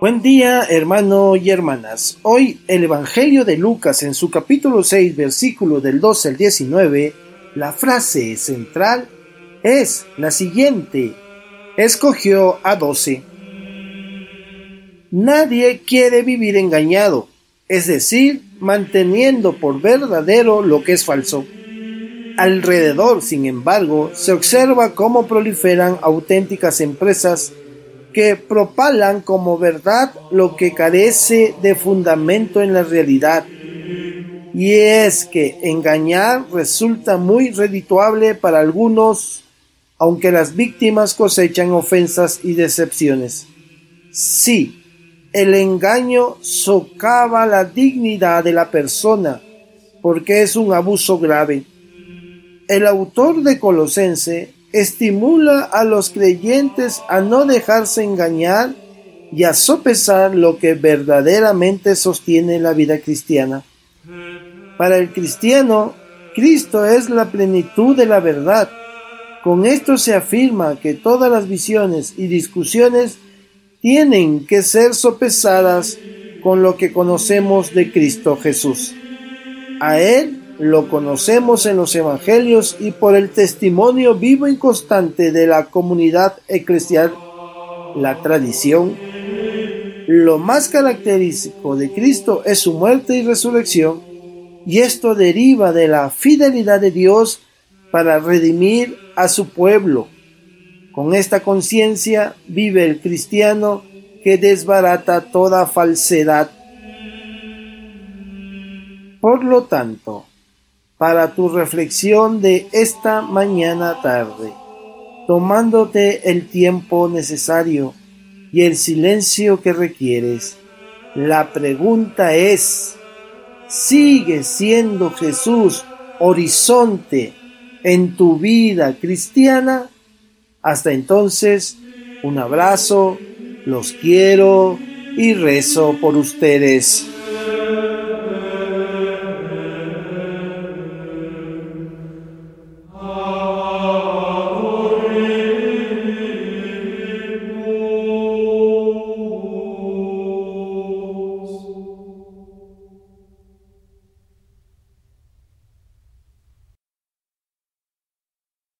Buen día, hermano y hermanas. Hoy el Evangelio de Lucas en su capítulo 6, versículo del 12 al 19, la frase central es la siguiente. Escogió a doce. Nadie quiere vivir engañado, es decir, manteniendo por verdadero lo que es falso. Alrededor, sin embargo, se observa cómo proliferan auténticas empresas que propalan como verdad lo que carece de fundamento en la realidad. Y es que engañar resulta muy redituable para algunos, aunque las víctimas cosechan ofensas y decepciones. Sí, el engaño socava la dignidad de la persona, porque es un abuso grave. El autor de Colosense estimula a los creyentes a no dejarse engañar y a sopesar lo que verdaderamente sostiene la vida cristiana. Para el cristiano, Cristo es la plenitud de la verdad. Con esto se afirma que todas las visiones y discusiones tienen que ser sopesadas con lo que conocemos de Cristo Jesús. A Él lo conocemos en los evangelios y por el testimonio vivo y constante de la comunidad eclesial, la tradición. Lo más característico de Cristo es su muerte y resurrección, y esto deriva de la fidelidad de Dios para redimir a su pueblo. Con esta conciencia vive el cristiano que desbarata toda falsedad. Por lo tanto, para tu reflexión de esta mañana tarde, tomándote el tiempo necesario y el silencio que requieres. La pregunta es, ¿sigue siendo Jesús horizonte en tu vida cristiana? Hasta entonces, un abrazo, los quiero y rezo por ustedes.